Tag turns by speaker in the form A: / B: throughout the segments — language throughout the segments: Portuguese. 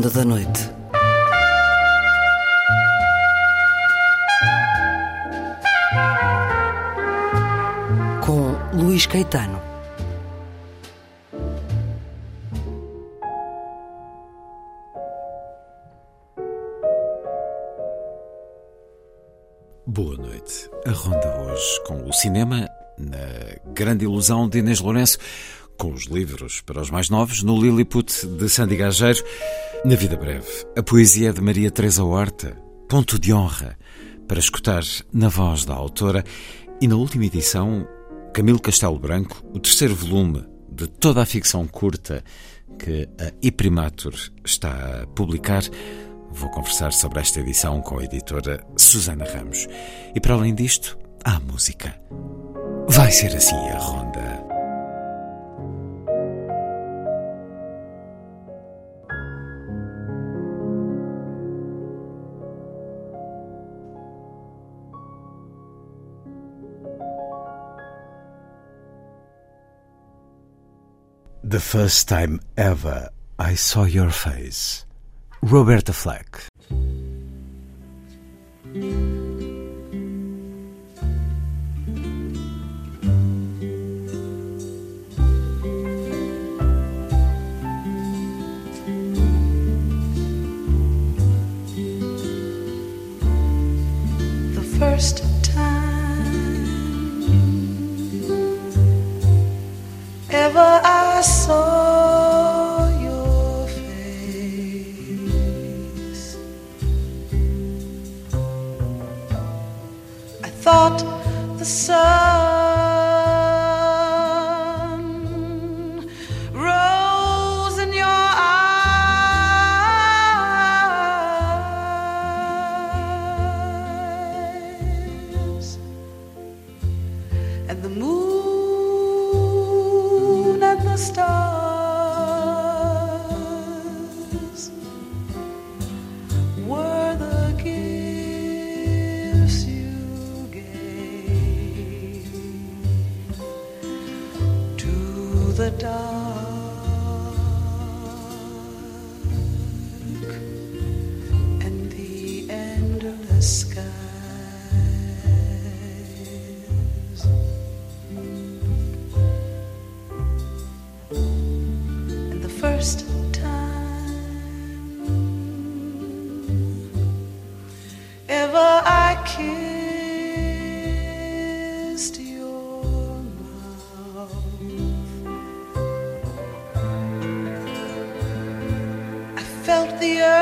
A: Ronda da Noite. Com Luís Caetano.
B: Boa noite. A ronda hoje com o cinema, na grande ilusão de Inês Lourenço, com os livros para os mais novos, no Lilliput de Sandy Gageiro, na vida breve, a poesia de Maria Teresa Horta, ponto de honra, para escutar na voz da autora, e na última edição, Camilo Castelo Branco, o terceiro volume de toda a ficção curta que a Iprimatur está a publicar, Vou conversar sobre esta edição com a editora Susana Ramos. E para além disto, há música. Vai ser assim a ronda. The first time ever I saw your face. Roberta Flack.
C: The earth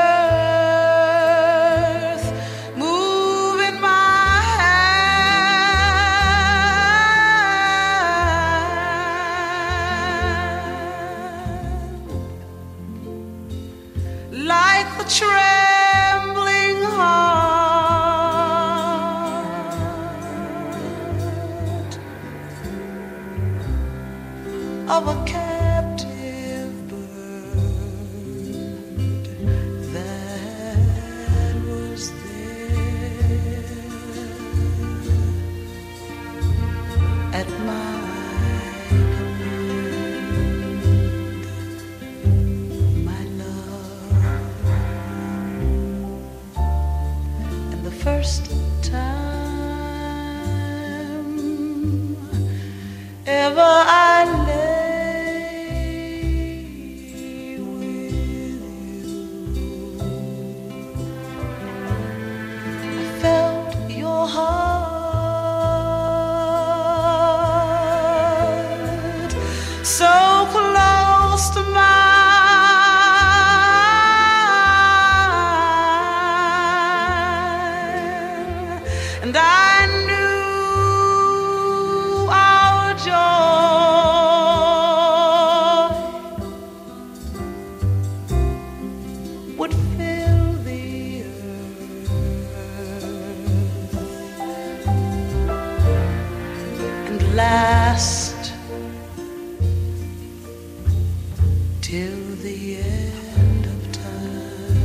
C: till the end of time,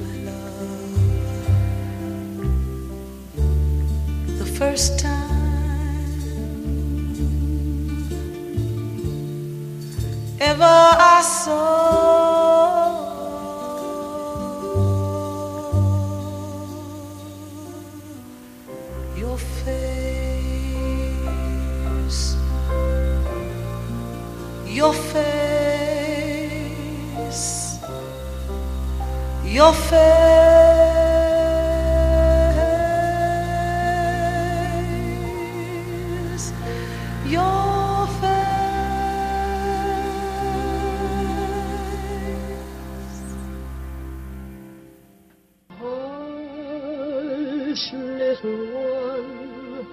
C: my love. The first time ever I saw your face, your face. Hush, little one,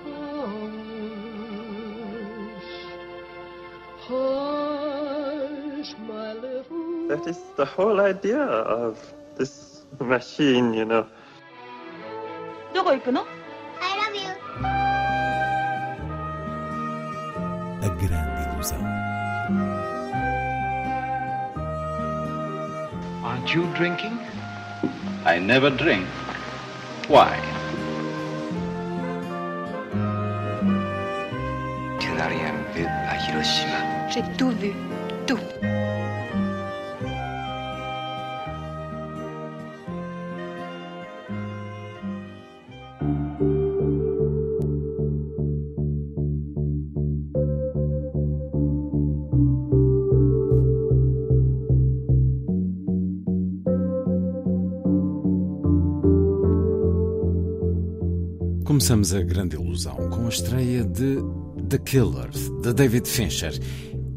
C: hush, hush, my little.
D: That is the whole idea of this machine, you know.
E: どこ行くの
F: I love you.
B: A grande ilusão.
G: Aren't you drinking? I never drink. Why?
H: Tu n'as rien vu à Hiroshima.
C: J'ai tout vu,
B: Começamos a grande ilusão com a estreia de The Killer, de David Fincher.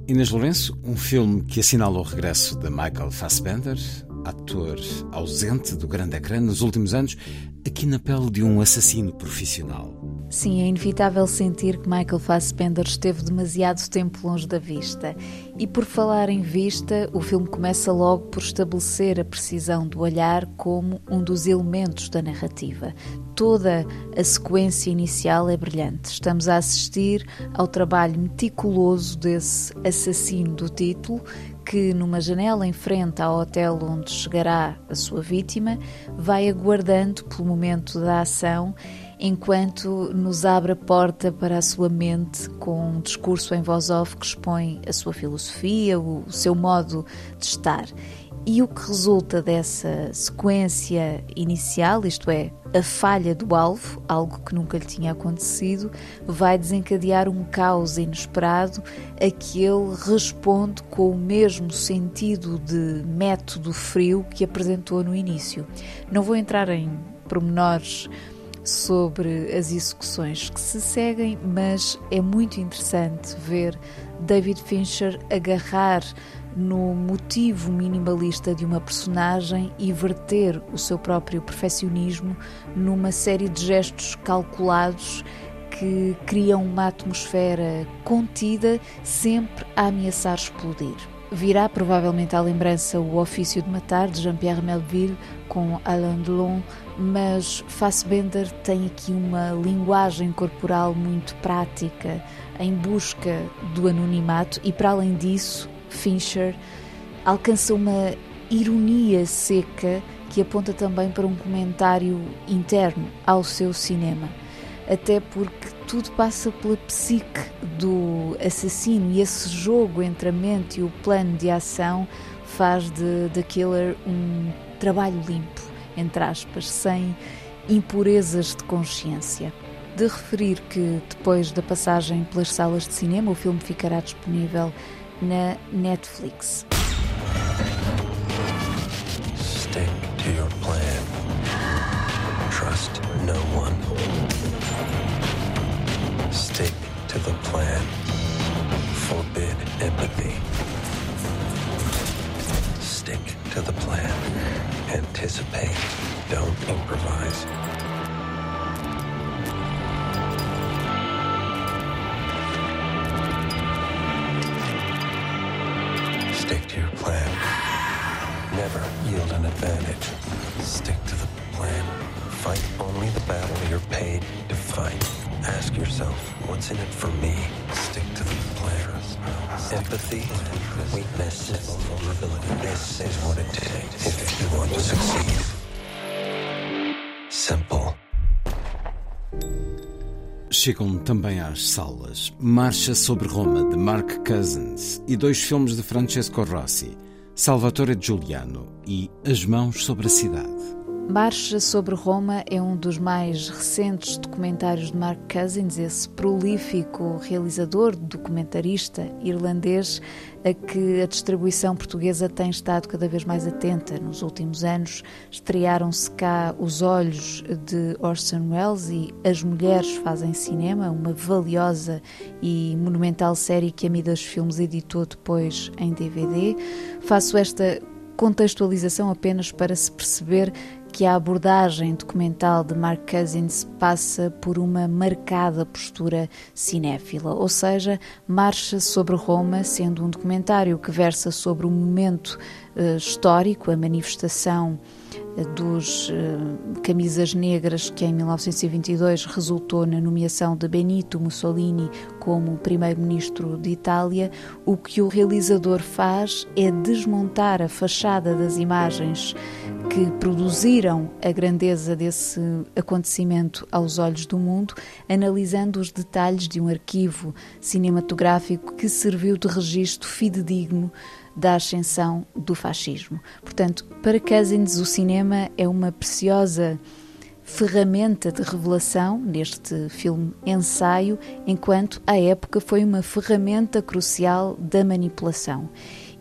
B: Inês Lourenço, um filme que assinala o regresso de Michael Fassbender, ator ausente do grande ecrã nos últimos anos, aqui na pele de um assassino profissional.
I: Sim, é inevitável sentir que Michael Fassbender esteve demasiado tempo longe da vista. E por falar em vista, o filme começa logo por estabelecer a precisão do olhar como um dos elementos da narrativa. Toda a sequência inicial é brilhante. Estamos a assistir ao trabalho meticuloso desse assassino do título que, numa janela em frente ao hotel onde chegará a sua vítima, vai aguardando pelo momento da ação enquanto nos abre a porta para a sua mente com um discurso em voz off que expõe a sua filosofia, o seu modo de estar. E o que resulta dessa sequência inicial, isto é, a falha do alvo, algo que nunca lhe tinha acontecido, vai desencadear um caos inesperado a que ele responde com o mesmo sentido de método frio que apresentou no início. Não vou entrar em pormenores sobre as execuções que se seguem, mas é muito interessante ver David Fincher agarrar no motivo minimalista de uma personagem e verter o seu próprio perfeccionismo numa série de gestos calculados que criam uma atmosfera contida, sempre a ameaçar explodir. Virá provavelmente à lembrança o Ofício de Matar de Jean-Pierre Melville com Alain Delon, mas Fassbender tem aqui uma linguagem corporal muito prática em busca do anonimato e para além disso, Fincher alcança uma ironia seca que aponta também para um comentário interno ao seu cinema, até porque tudo passa pela psique do assassino e esse jogo entre a mente e o plano de ação faz de The Killer um trabalho limpo, entre aspas, sem impurezas de consciência. De referir que depois da passagem pelas salas de cinema, o filme ficará disponível na Netflix.
H: Anticipate. Don't improvise. Stick to your plan. Never yield an advantage. Stick to the plan. Fight only the battle you're paid to fight. Ask yourself, what's in it for me? Empathy, weakness, vulnerability. This is what it takes if you want to succeed. Simple.
B: Chegam também às salas Marcha sobre Roma, de Mark Cousins, e dois filmes de Francesco Rossi, Salvatore Giuliano e As Mãos sobre a Cidade.
I: Marcha sobre Roma é um dos mais recentes documentários de Mark Cousins, esse prolífico realizador, documentarista irlandês, a que a distribuição portuguesa tem estado cada vez mais atenta. Nos últimos anos estrearam-se cá Os Olhos de Orson Welles e As Mulheres Fazem Cinema, uma valiosa e monumental série que a Midas Filmes editou depois em DVD. Faço esta contextualização apenas para se perceber que a abordagem documental de Mark Cousins passa por uma marcada postura cinéfila, ou seja, marcha sobre Roma, sendo um documentário que versa sobre o momento uh, histórico, a manifestação dos uh, camisas negras que em 1922 resultou na nomeação de Benito Mussolini como primeiro-ministro de Itália, o que o realizador faz é desmontar a fachada das imagens que produziram a grandeza desse acontecimento aos olhos do mundo, analisando os detalhes de um arquivo cinematográfico que serviu de registro fidedigno da ascensão do fascismo. Portanto, para Cousins, o cinema é uma preciosa ferramenta de revelação neste filme ensaio, enquanto à época foi uma ferramenta crucial da manipulação.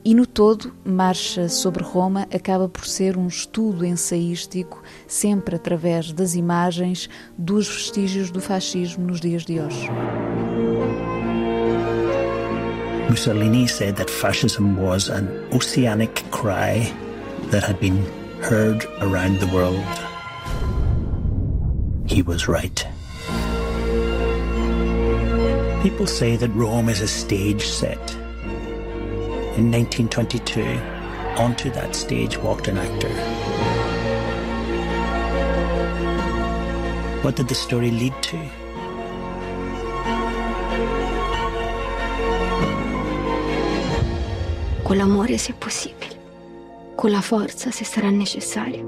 I: E no todo, Marcha sobre Roma acaba por ser um estudo ensaístico, sempre através das imagens, dos vestígios do fascismo nos dias de hoje.
F: Mussolini said that fascism was an oceanic cry that had been heard around the world. He was right. People say that Rome is a stage set. In 1922, onto that stage walked an actor. What did the story lead to?
J: Con l'amore se possibile, con la forza se sarà necessario.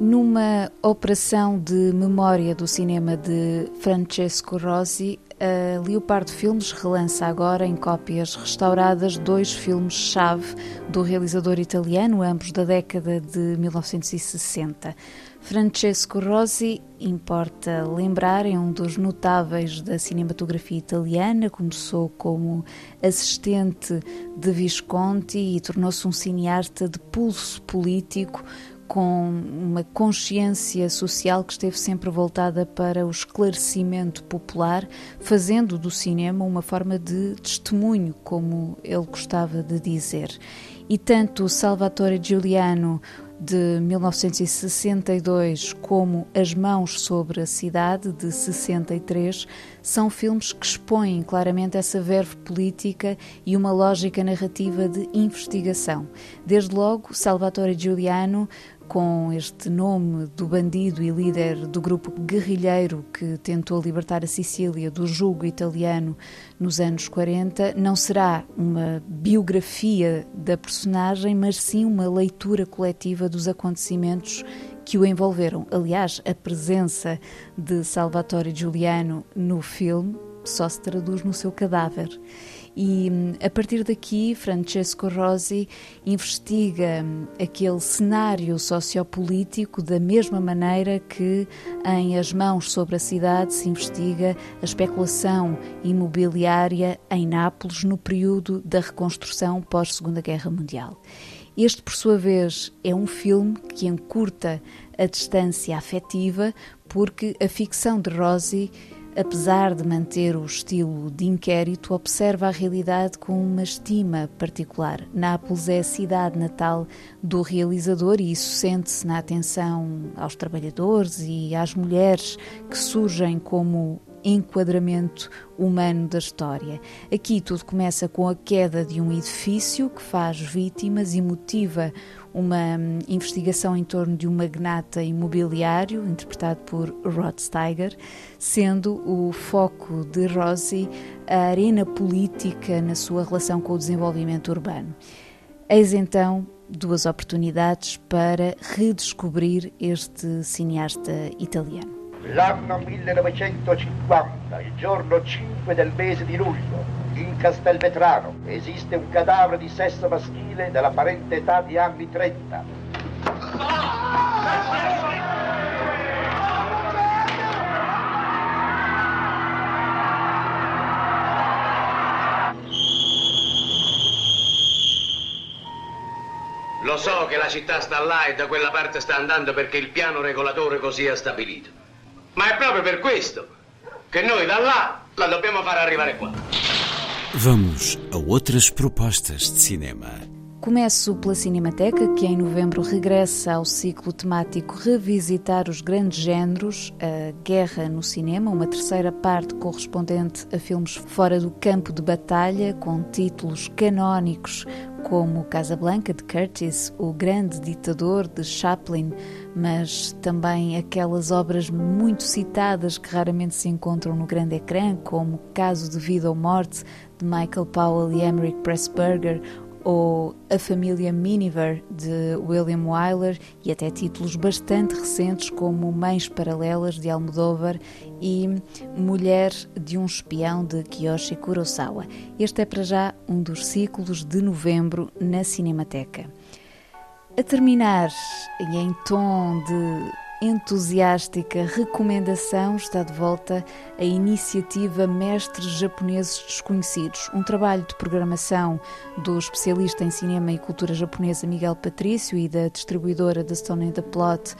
I: Numa operação de memória do cinema de Francesco Rosi, a Leopardo Filmes relança agora em cópias restauradas dois filmes-chave do realizador italiano, ambos da década de 1960. Francesco Rosi, importa lembrar, é um dos notáveis da cinematografia italiana. Começou como assistente de Visconti e tornou-se um cineasta de pulso político com uma consciência social que esteve sempre voltada para o esclarecimento popular, fazendo do cinema uma forma de testemunho, como ele gostava de dizer. E tanto Salvatore Giuliano, de 1962, como As Mãos sobre a Cidade, de 63, são filmes que expõem claramente essa verve política e uma lógica narrativa de investigação. Desde logo, Salvatore Giuliano com este nome do bandido e líder do grupo guerrilheiro que tentou libertar a Sicília do jugo italiano nos anos 40, não será uma biografia da personagem, mas sim uma leitura coletiva dos acontecimentos que o envolveram. Aliás, a presença de Salvatore Giuliano no filme só se traduz no seu cadáver. E a partir daqui, Francesco Rosi investiga aquele cenário sociopolítico da mesma maneira que em As Mãos sobre a Cidade se investiga a especulação imobiliária em Nápoles no período da reconstrução pós-Segunda Guerra Mundial. Este, por sua vez, é um filme que encurta a distância afetiva, porque a ficção de Rosi apesar de manter o estilo de inquérito, observa a realidade com uma estima particular. Nápoles é a cidade natal do realizador e isso sente-se na atenção aos trabalhadores e às mulheres que surgem como enquadramento humano da história. Aqui tudo começa com a queda de um edifício que faz vítimas e motiva uma hum, investigação em torno de um magnata imobiliário, interpretado por Rod Steiger, sendo o foco de Rossi a arena política na sua relação com o desenvolvimento urbano. Eis então duas oportunidades para redescobrir este cineasta italiano.
K: L'anno 1950, il giorno 5 del mese di luglio, In Castelvetrano esiste un cadavere di sesso maschile dell'apparente età di anni 30.
L: Lo so che la città sta là e da quella parte sta andando perché il piano regolatore così ha stabilito. Ma è proprio per questo che noi da là la dobbiamo far arrivare qua.
B: Vamos a outras propostas de cinema.
I: Começo pela Cinemateca, que em novembro regressa ao ciclo temático Revisitar os Grandes Géneros, a Guerra no Cinema, uma terceira parte correspondente a filmes fora do campo de batalha, com títulos canónicos como Casablanca de Curtis, O Grande Ditador de Chaplin, mas também aquelas obras muito citadas que raramente se encontram no grande ecrã, como Caso de Vida ou Morte de Michael Powell e Emmerich Pressburger, ou A Família Miniver de William Wyler e até títulos bastante recentes como Mães Paralelas de Almodóvar e Mulher de um Espião de Kiyoshi Kurosawa. Este é para já um dos ciclos de novembro na Cinemateca. A terminar, e em tom de entusiástica recomendação está de volta a iniciativa Mestres Japoneses Desconhecidos, um trabalho de programação do especialista em cinema e cultura japonesa Miguel Patrício e da distribuidora da Stone and the Plot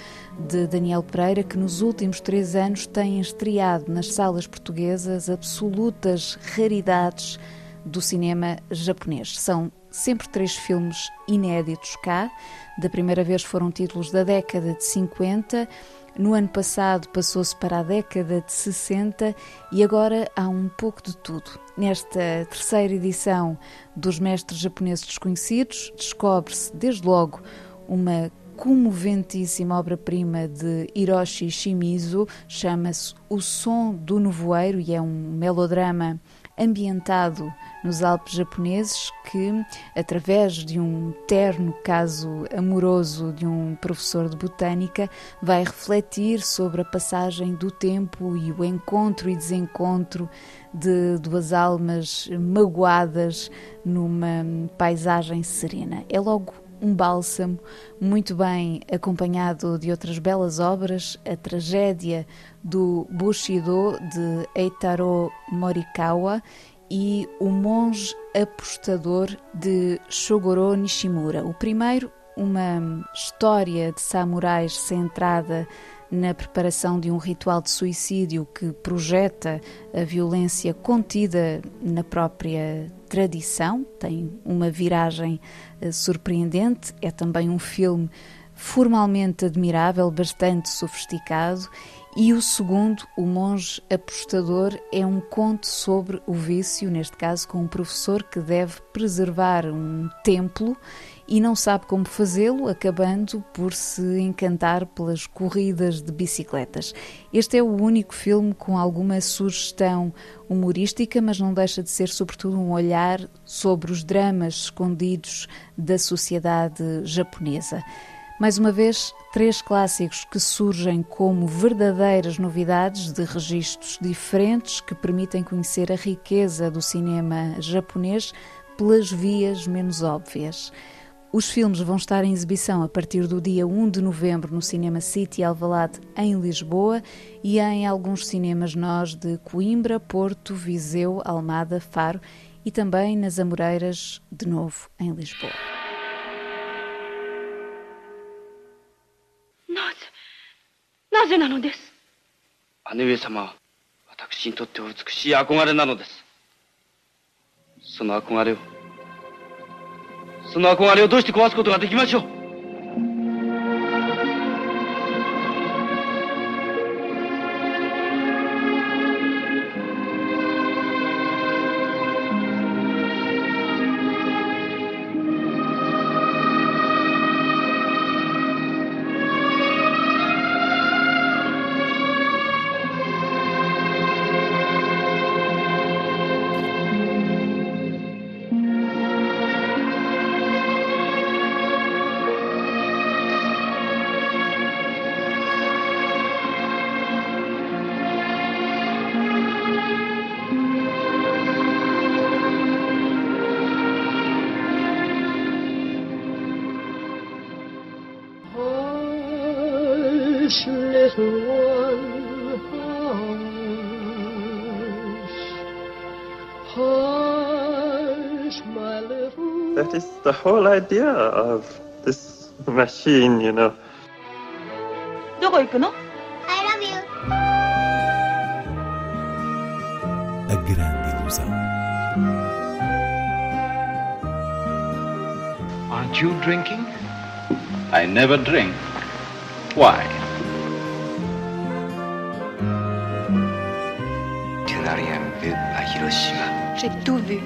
I: de Daniel Pereira, que nos últimos três anos têm estreado nas salas portuguesas absolutas raridades do cinema japonês. São sempre três filmes inéditos cá. Da primeira vez foram títulos da década de 50, no ano passado passou-se para a década de 60 e agora há um pouco de tudo. Nesta terceira edição dos Mestres Japoneses Desconhecidos, descobre-se desde logo uma comoventíssima obra-prima de Hiroshi Shimizu, chama-se O Som do Nevoeiro e é um melodrama ambientado nos Alpes japoneses que, através de um terno caso amoroso de um professor de botânica, vai refletir sobre a passagem do tempo e o encontro e desencontro de duas almas magoadas numa paisagem serena. É logo um bálsamo, muito bem acompanhado de outras belas obras, a tragédia do Bushido de Eitaro Morikawa e O Monge Apostador de Shogoro Nishimura. O primeiro, uma história de samurais centrada na preparação de um ritual de suicídio que projeta a violência contida na própria tradição, tem uma viragem eh, surpreendente, é também um filme formalmente admirável, bastante sofisticado e o segundo, O Monge Apostador, é um conto sobre o vício, neste caso com um professor que deve preservar um templo e não sabe como fazê-lo, acabando por se encantar pelas corridas de bicicletas. Este é o único filme com alguma sugestão humorística, mas não deixa de ser, sobretudo, um olhar sobre os dramas escondidos da sociedade japonesa. Mais uma vez, três clássicos que surgem como verdadeiras novidades de registros diferentes que permitem conhecer a riqueza do cinema japonês pelas vias menos óbvias. Os filmes vão estar em exibição a partir do dia 1 de novembro no Cinema City Alvalade, em Lisboa, e em alguns cinemas nós de Coimbra, Porto, Viseu, Almada, Faro e também nas Amoreiras, de novo, em Lisboa.
E: ぜなのです？
M: 姉上様は私にとってお美しい憧れなのです。その憧れをその憧れをどうして壊すことができましょう？
D: whole idea of this machine, you know.
E: どこ行くの
N: I love you.
B: A grande ilusão.
G: Aren't you drinking? I never drink. Why?
O: Tu n'as rien vu à Hiroshima.
C: J'ai tout vu,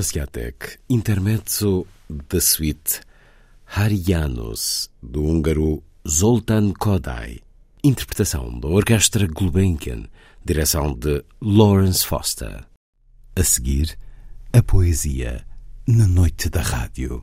B: Koziatek, intermezzo da suite Harianos, do húngaro Zoltán Kodály. Interpretação da Orquestra Gulbenkian, direção de Lawrence Foster. A seguir, a poesia na noite da rádio.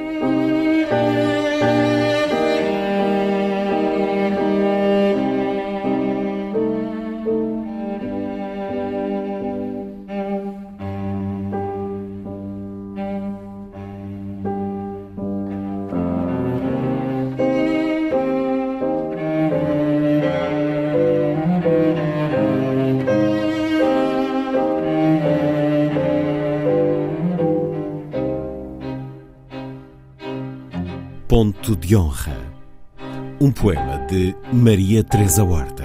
B: Um poema de Maria Teresa Horta.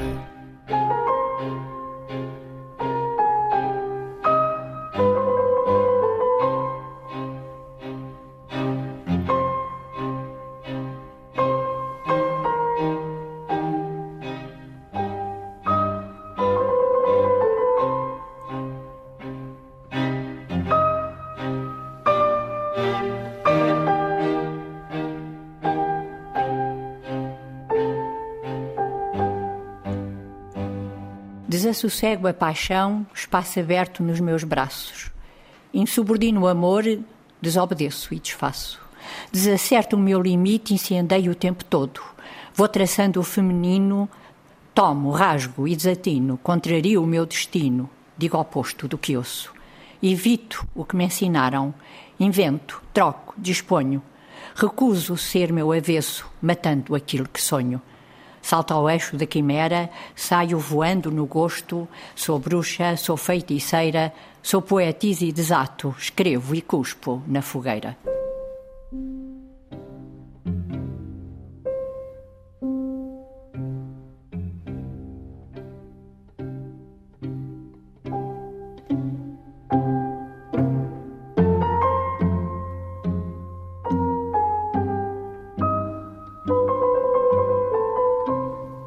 N: Desassossego a paixão, espaço aberto nos meus braços. Insubordino o amor, desobedeço e desfaço. Desacerto o meu limite, incendeio o tempo todo. Vou traçando o feminino, tomo, rasgo e desatino, contrario o meu destino, digo oposto do que ouço. Evito o que me ensinaram, invento, troco, disponho. Recuso ser meu avesso, matando aquilo que sonho. Salto ao eixo da quimera, saio voando no gosto, sou bruxa, sou feiticeira, sou poetisa e desato, escrevo e cuspo na fogueira.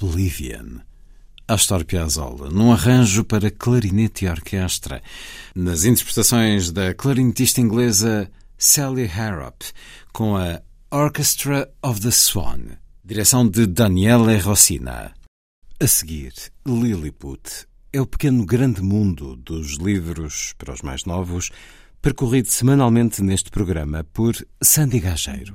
B: Oblivion. Astor Piazzolla, num arranjo para clarinete e orquestra, nas interpretações da clarinetista inglesa Sally Harrop, com a Orchestra of the Swan, direção de Daniele Rossina. A seguir, Lilliput é o pequeno grande mundo dos livros para os mais novos, percorrido semanalmente neste programa por Sandy Gageiro.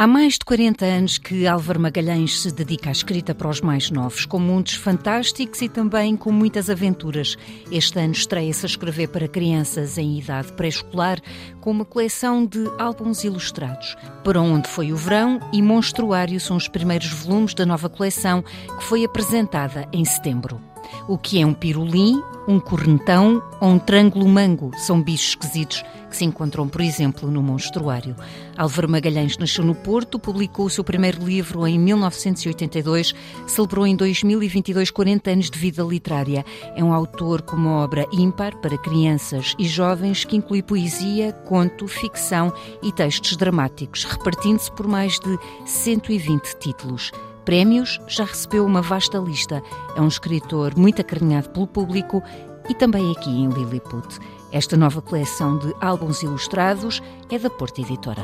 A: Há mais de 40 anos que Álvaro Magalhães se dedica à escrita para os mais novos, com mundos fantásticos e também com muitas aventuras. Este ano estreia-se a escrever para crianças em idade pré-escolar, com uma coleção de álbuns ilustrados. Para onde foi o verão e Monstruário são os primeiros volumes da nova coleção que foi apresentada em setembro. O que é um pirulim, um cornetão ou um trângulo mango são bichos esquisitos que se encontram, por exemplo, no monstruário. Álvaro Magalhães nasceu no Porto, publicou o seu primeiro livro em 1982, celebrou em 2022 40 anos de vida literária. É um autor com uma obra ímpar para crianças e jovens que inclui poesia, conto, ficção e textos dramáticos, repartindo-se por mais de 120 títulos. Prémios, já recebeu uma vasta lista. É um escritor muito acarinhado pelo público e também aqui em Lilliput. Esta nova coleção de álbuns ilustrados é da Porta Editora.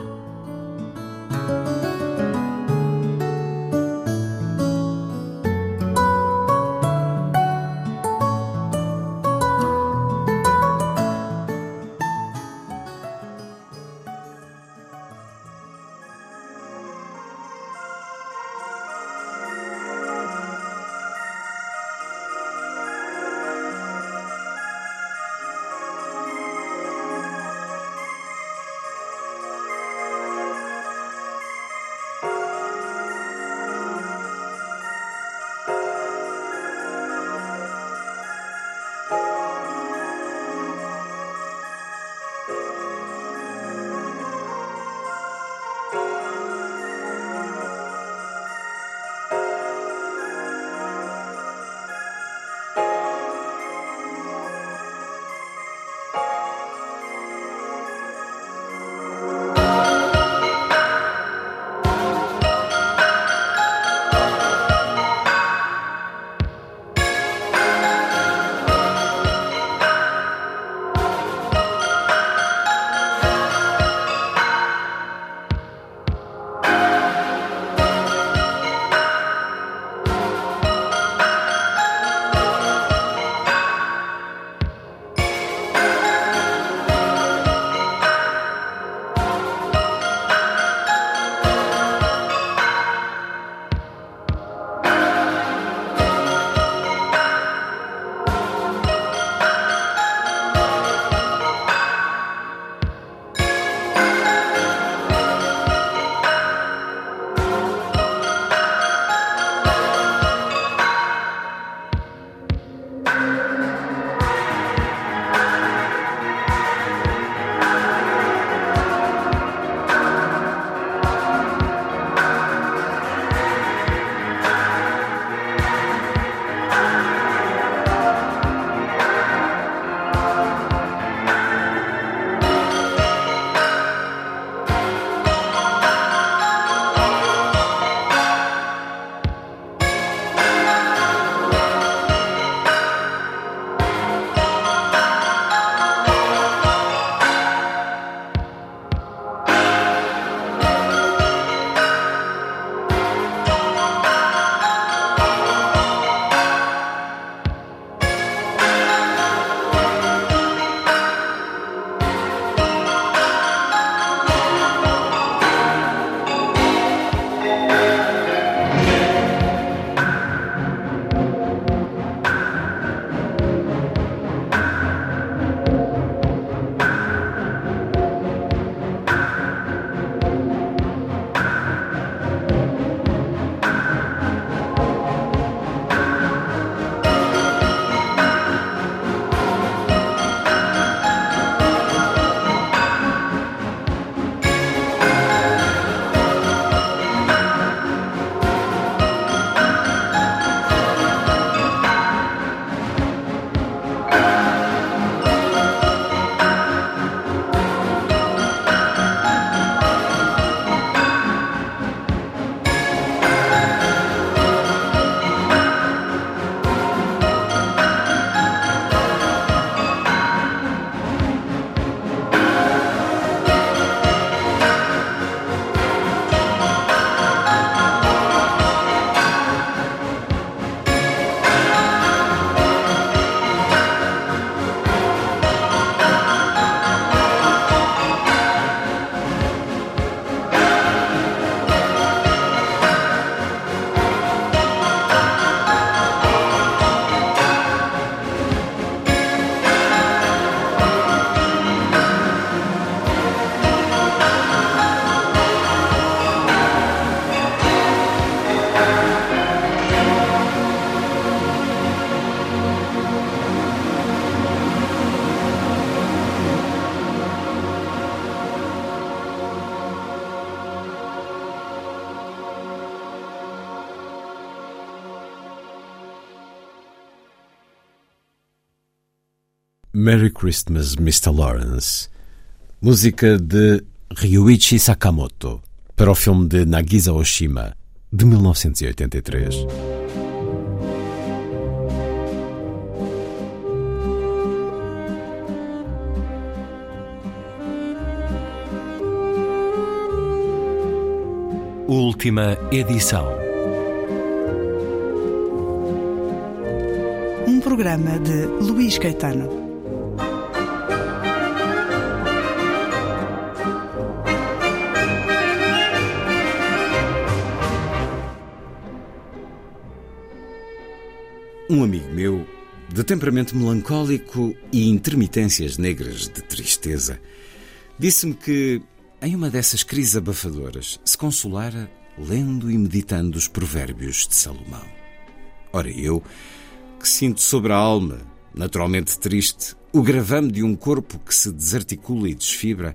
B: Merry Christmas, Mr. Lawrence, música de Ryuichi Sakamoto, para o filme de Nagisa Oshima, de 1983. Última edição.
P: Um programa de Luís Caetano.
B: Um amigo meu, de temperamento melancólico e intermitências negras de tristeza, disse-me que em uma dessas crises abafadoras, se consolara lendo e meditando os provérbios de Salomão. Ora, eu, que sinto sobre a alma, naturalmente triste, o gravame de um corpo que se desarticula e desfibra,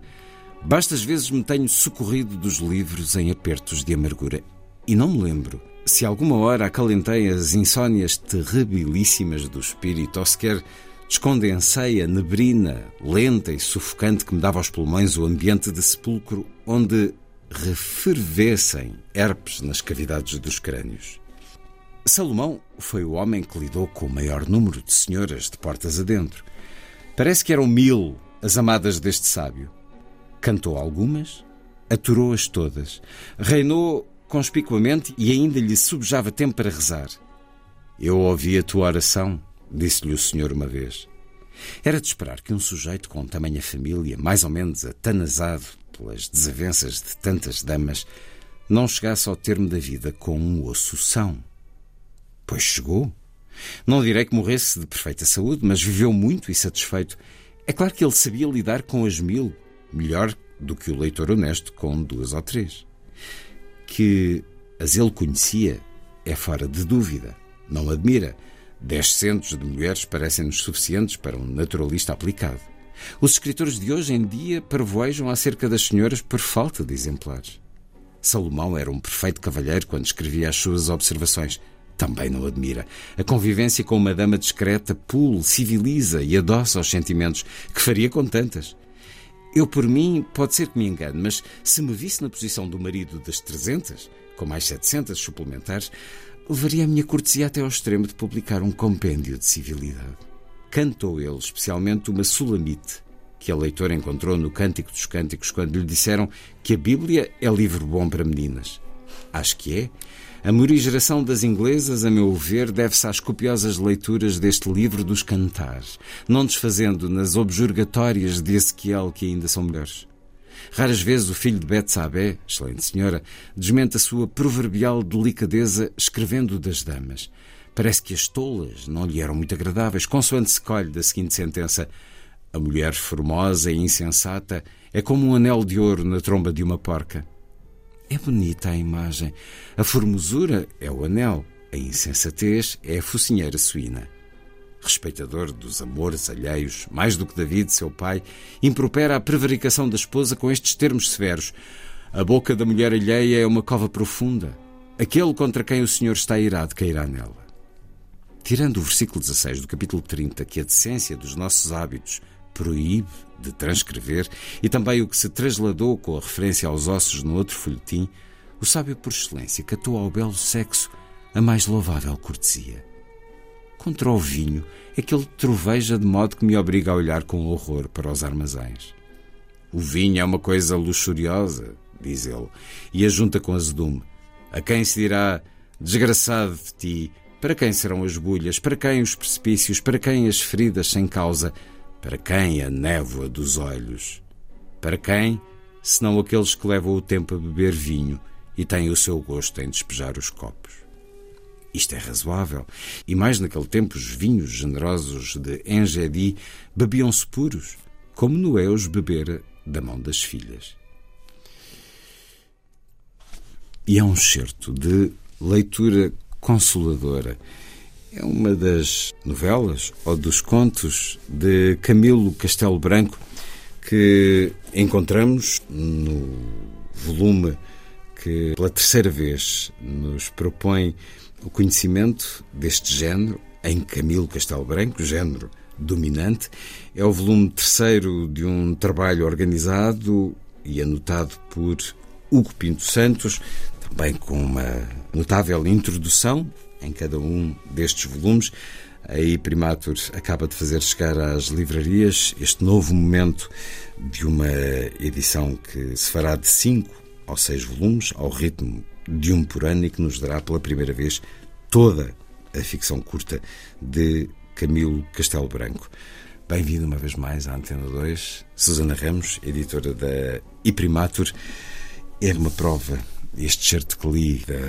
B: bastas vezes me tenho socorrido dos livros em apertos de amargura. E não me lembro se alguma hora acalentei as insônias terribilíssimas do espírito ou sequer Descondensei a nebrina lenta e sufocante que me dava aos pulmões o ambiente de sepulcro onde refervessem herpes nas cavidades dos crânios. Salomão foi o homem que lidou com o maior número de senhoras de portas adentro. Parece que eram mil as amadas deste sábio. Cantou algumas, aturou-as todas, reinou conspicuamente e ainda lhe subjava tempo para rezar. Eu ouvi a tua oração, disse-lhe o senhor uma vez. Era de esperar que um sujeito com tamanha família, mais ou menos atanasado pelas desavenças de tantas damas, não chegasse ao termo da vida com um osso são. Pois chegou. Não direi que morresse de perfeita saúde, mas viveu muito e satisfeito. É claro que ele sabia lidar com as mil, melhor do que o leitor honesto com duas ou três. Que as ele conhecia é fora de dúvida. Não admira Dez centos de mulheres parecem-nos suficientes para um naturalista aplicado. Os escritores de hoje em dia parvoejam acerca das senhoras por falta de exemplares. Salomão era um perfeito cavalheiro quando escrevia as suas observações. Também não admira. A convivência com uma dama discreta pule, civiliza e adoça os sentimentos que faria com tantas. Eu, por mim, pode ser que me engane, mas se me visse na posição do marido das 300, com mais 700 suplementares, levaria a minha cortesia até ao extremo de publicar um compêndio de civilidade. Cantou ele especialmente uma sulamite que a leitora encontrou no Cântico dos Cânticos quando lhe disseram que a Bíblia é livro bom para meninas. Acho que é. A morigeração das inglesas, a meu ver, deve-se às copiosas leituras deste livro dos cantares, não desfazendo nas objurgatórias de Ezequiel que ainda são melhores. Raras vezes o filho de Betsabé, excelente senhora, desmente a sua proverbial delicadeza escrevendo das damas. Parece que as tolas não lhe eram muito agradáveis, consoante se colhe da seguinte sentença: A mulher formosa e insensata é como um anel de ouro na tromba de uma porca. É bonita a imagem. A formosura é o anel, a insensatez é a focinheira suína respeitador dos amores alheios, mais do que David, seu pai, impropera a prevaricação da esposa com estes termos severos: A boca da mulher alheia é uma cova profunda. Aquele contra quem o Senhor está irado cairá nela. Tirando o versículo 16 do capítulo 30, que a decência dos nossos hábitos proíbe de transcrever, e também o que se trasladou com a referência aos ossos no outro folhetim, o sábio por excelência catou ao belo sexo a mais louvável cortesia contra o vinho é que ele troveja de modo que me obriga a olhar com horror para os armazéns. O vinho é uma coisa luxuriosa, diz ele, e ajunta com azedume. A quem se dirá, desgraçado de ti, para quem serão as bulhas, para quem os precipícios, para quem as feridas sem causa, para quem a névoa dos olhos? Para quem, senão aqueles que levam o tempo a beber vinho e têm o seu gosto em despejar os copos? Isto é razoável. E mais naquele tempo, os vinhos generosos de Engedi bebiam-se puros, como Noé os bebera da mão das filhas. E é um certo de leitura consoladora. É uma das novelas ou dos contos de Camilo Castelo Branco que encontramos no volume que pela terceira vez nos propõe o conhecimento deste género em Camilo Castelo Branco, género dominante. É o volume terceiro de um trabalho organizado e anotado por Hugo Pinto Santos, também com uma notável introdução em cada um destes volumes. A Primatur acaba de fazer chegar às livrarias este novo momento de uma edição que se fará de cinco ou seis volumes, ao ritmo de um por ano, e que nos dará pela primeira vez toda a ficção curta de Camilo Castelo Branco. Bem-vindo uma vez mais à Antena 2. Susana Ramos, editora da Iprimatur. É uma prova, este certo que li, da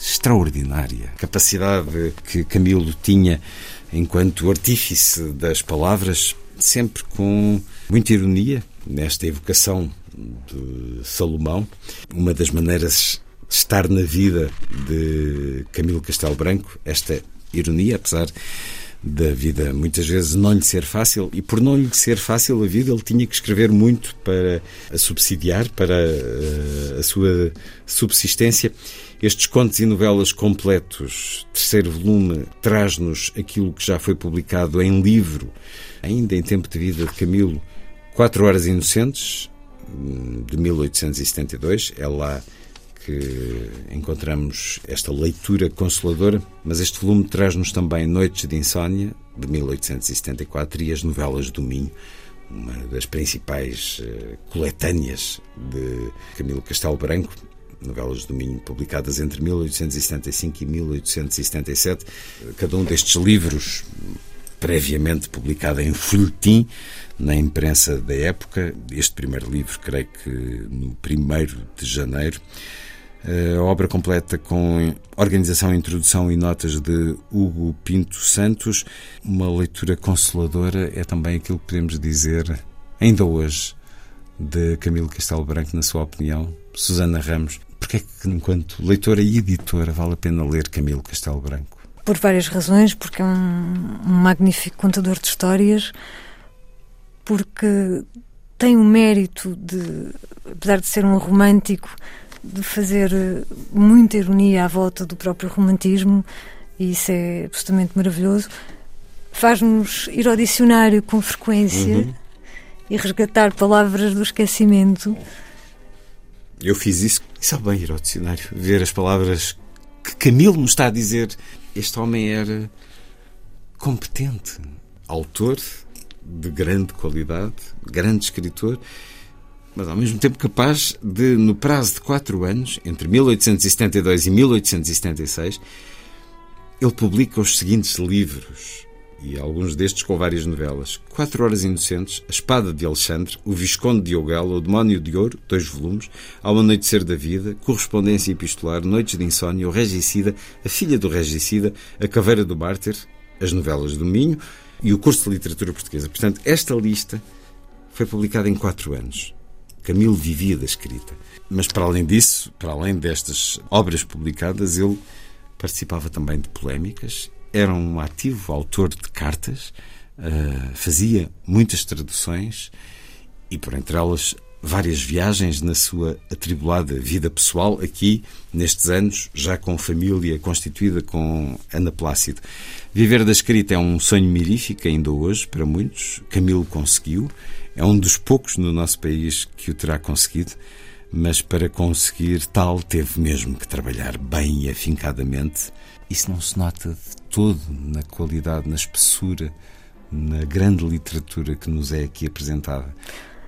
B: extraordinária capacidade que Camilo tinha enquanto artífice das palavras, sempre com muita ironia, nesta evocação de Salomão. Uma das maneiras de estar na vida de Camilo Castelo Branco, esta ironia, apesar da vida. Muitas vezes não lhe ser fácil e por não lhe ser fácil a vida ele tinha que escrever muito para a subsidiar para eh, a sua subsistência. Estes contos e novelas completos terceiro volume traz-nos aquilo que já foi publicado em livro ainda em tempo de vida de Camilo Quatro Horas Inocentes de 1872 é lá que encontramos esta leitura consoladora, mas este volume traz-nos também Noites de Insónia, de 1874, e as novelas do Minho, uma das principais uh, coletâneas de Camilo Castelo Branco, novelas do Minho publicadas entre 1875 e 1877. Cada um destes livros, previamente publicado em folhetim, na imprensa da época. Este primeiro livro, creio que no 1 de janeiro, eh, a obra completa com organização, introdução e notas de Hugo Pinto Santos. Uma leitura consoladora é também aquilo que podemos dizer, ainda hoje, de Camilo Castelo Branco, na sua opinião. Susana Ramos, porque é que, enquanto leitora e editora, vale a pena ler Camilo Castelo Branco?
Q: Por várias razões, porque é um, um magnífico contador de histórias, porque tem o mérito de, apesar de ser um romântico, de fazer eh, muita ironia à volta do próprio romantismo, e isso é absolutamente maravilhoso. Faz-nos ir ao dicionário com frequência uhum. e resgatar palavras do esquecimento.
B: Eu fiz isso, e sabe bem ir ao dicionário, ver as palavras que Camilo nos está a dizer. Este homem era competente, autor de grande qualidade, grande escritor, mas ao mesmo tempo capaz de, no prazo de quatro anos, entre 1872 e 1876, ele publica os seguintes livros, e alguns destes com várias novelas: Quatro Horas Inocentes, A Espada de Alexandre, O Visconde de Ogala, O Demónio de Ouro, dois volumes, Ao Anoitecer da Vida, Correspondência Epistolar, Noites de Insónia, O Regicida, A Filha do Regicida, A Caveira do Mártir, As Novelas do Minho e o Curso de Literatura Portuguesa. Portanto, esta lista foi publicada em quatro anos. Camilo vivia da escrita. Mas para além disso, para além destas obras publicadas, ele participava também de polémicas, era um ativo autor de cartas, uh, fazia muitas traduções e, por entre elas, várias viagens na sua atribulada vida pessoal, aqui, nestes anos, já com família constituída com Ana Plácido. Viver da escrita é um sonho mirífico ainda hoje, para muitos. Camilo conseguiu. É um dos poucos no nosso país que o terá conseguido, mas para conseguir tal teve mesmo que trabalhar bem e afincadamente. Isso não se nota de todo na qualidade, na espessura, na grande literatura que nos é aqui apresentada.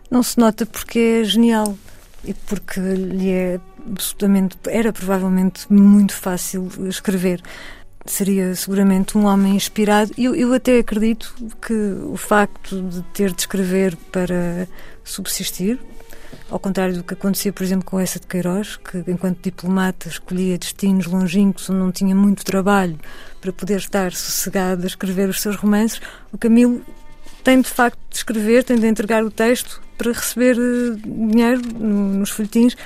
Q: Não se nota porque é genial e porque lhe é absolutamente era provavelmente muito fácil escrever seria seguramente um homem inspirado. Eu, eu até acredito que o facto de ter de escrever para subsistir, ao contrário do que acontecia, por exemplo, com essa de Queiroz, que enquanto diplomata escolhia destinos longínquos onde não tinha muito trabalho para poder estar sossegado a escrever os seus romances, o Camilo tem de facto de escrever, tem de entregar o texto para receber eh, dinheiro nos folhetins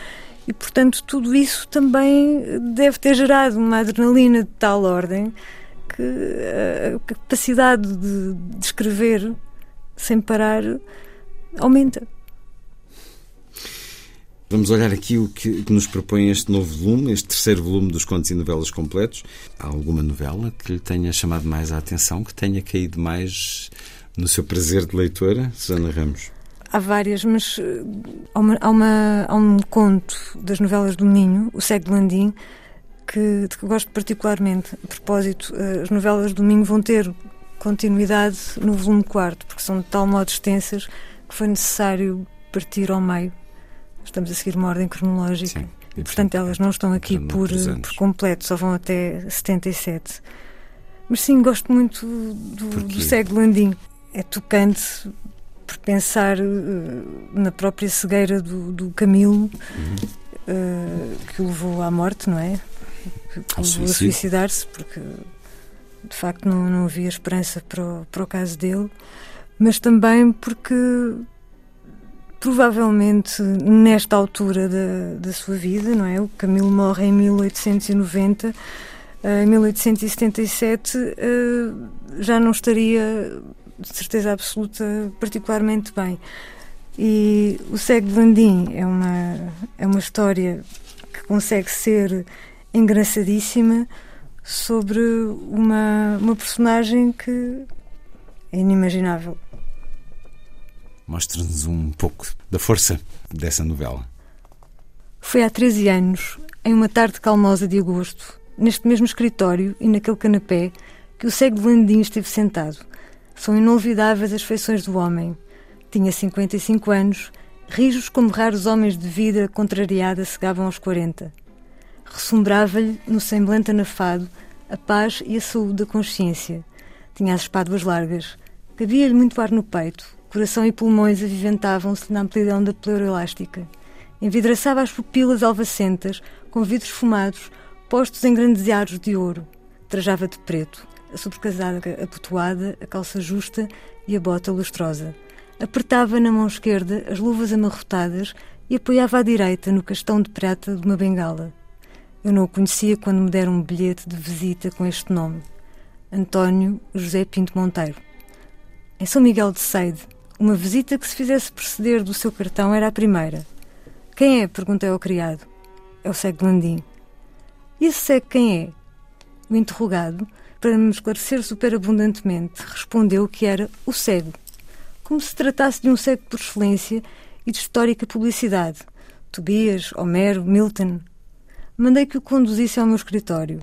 Q: e, portanto, tudo isso também deve ter gerado uma adrenalina de tal ordem que a capacidade de, de escrever sem parar aumenta.
B: Vamos olhar aqui o que, que, nos propõe este novo volume, este terceiro volume dos contos e novelas completos. Há alguma novela que lhe tenha chamado mais a atenção, que tenha caído mais no seu prazer de leitora, Susana Ramos?
Q: Há várias, mas eh, há, uma, há, uma, há um conto das novelas do Minho, O Cego de Landim, que, de que gosto particularmente. A propósito, eh, as novelas do Minho vão ter continuidade no volume quarto, porque são de tal modo extensas que foi necessário partir ao meio. Estamos a seguir uma ordem cronológica. Sim, e, portanto, elas não estão aqui por, por completo, só vão até 77. Mas sim, gosto muito do, do Cego Landim. É tocante por pensar uh, na própria cegueira do, do Camilo, uhum. uh, que o levou à morte, não é? Que, que o levou a suicidar-se, porque de facto não, não havia esperança para o, para o caso dele, mas também porque provavelmente nesta altura da, da sua vida, não é? O Camilo morre em 1890, eh, em 1877 eh, já não estaria de certeza absoluta particularmente bem. E o Cego de Landim é uma, é uma história que consegue ser engraçadíssima sobre uma, uma personagem que é inimaginável.
B: Mostre-nos um pouco da força dessa novela.
Q: Foi há 13 anos, em uma tarde calmosa de agosto, neste mesmo escritório e naquele canapé, que o cego de Landim esteve sentado. São inolvidáveis as feições do homem. Tinha 55 anos, rijos como raros homens de vida contrariada chegavam aos 40 ressumbrava-lhe no semblante anafado a paz e a saúde da consciência. Tinha as espáduas largas, cabia-lhe muito ar no peito, coração e pulmões aviventavam-se na amplidão da pleura elástica. Envidraçava as pupilas alvacentas com vidros fumados postos em grandes aros de ouro. Trajava de preto, a sobrecasaca abotoada, a calça justa e a bota lustrosa. Apertava na mão esquerda as luvas amarrotadas e apoiava à direita no castão de prata de uma bengala. Eu não o conhecia quando me deram um bilhete de visita com este nome. António José Pinto Monteiro. Em São Miguel de Seide, uma visita que se fizesse proceder do seu cartão era a primeira. Quem é? perguntei ao criado. É o cego Landim. E esse cego quem é? O interrogado, para me esclarecer superabundantemente, respondeu que era o cego, como se tratasse de um cego por excelência e de histórica publicidade. Tobias, Homero, Milton, Mandei que o conduzisse ao meu escritório.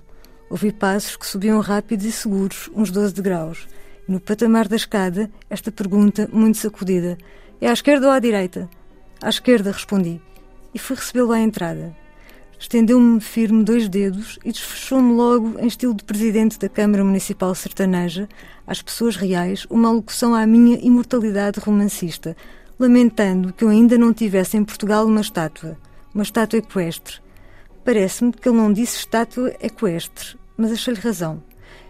Q: Ouvi passos que subiam rápidos e seguros, uns 12 degraus. E no patamar da escada, esta pergunta, muito sacudida: É à esquerda ou à direita? À esquerda, respondi. E fui recebê-lo à entrada. Estendeu-me firme dois dedos e desfechou-me logo, em estilo de presidente da Câmara Municipal Sertaneja, às pessoas reais, uma alocução à minha imortalidade romancista, lamentando que eu ainda não tivesse em Portugal uma estátua, uma estátua equestre Parece-me que ele não disse estátua equestre, mas achei-lhe razão.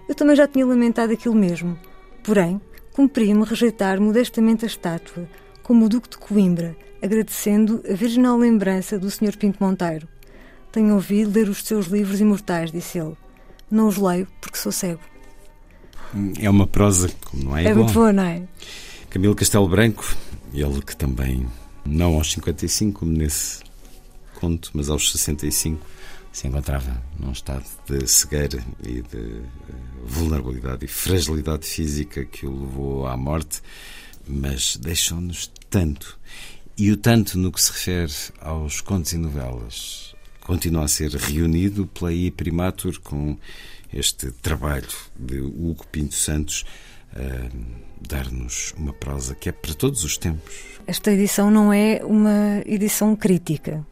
Q: Eu também já tinha lamentado aquilo mesmo. Porém, cumpria-me rejeitar modestamente a estátua, como o Duque de Coimbra, agradecendo a virginal lembrança do Sr. Pinto Monteiro. Tenho ouvido ler os seus livros imortais, disse ele. Não os leio porque sou cego.
B: É uma prosa como não é,
Q: é
B: igual.
Q: É muito boa, não é?
B: Camilo Castelo Branco, ele que também, não aos 55, como nesse conto, mas aos 65 se encontrava num estado de cegueira e de eh, vulnerabilidade e fragilidade física que o levou à morte, mas deixou-nos tanto. E o tanto no que se refere aos contos e novelas continua a ser reunido pela I Primatur com este trabalho de Hugo Pinto Santos a dar-nos uma prosa que é para todos os tempos.
Q: Esta edição não é uma edição crítica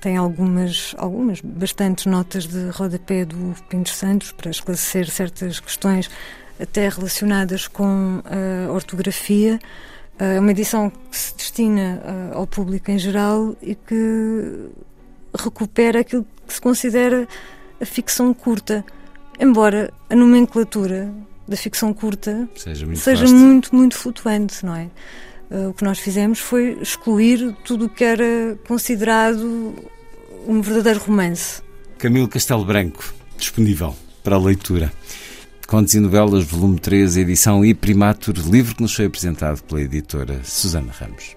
Q: tem algumas, algumas, bastantes notas de rodapé do Pinto Santos para esclarecer certas questões até relacionadas com a ortografia. É uma edição que se destina eh, ao público em geral e que recupera aquilo que se considera a ficção curta, embora a nomenclatura da ficção curta
B: seja muito,
Q: seja muito, muito flutuante, não é? Uh, o que nós fizemos foi excluir tudo o que era considerado um verdadeiro romance.
B: Camilo Castelo Branco, disponível para a leitura. Contos e Novelas, volume 3, edição e primatur, livro que nos foi apresentado pela editora Susana Ramos.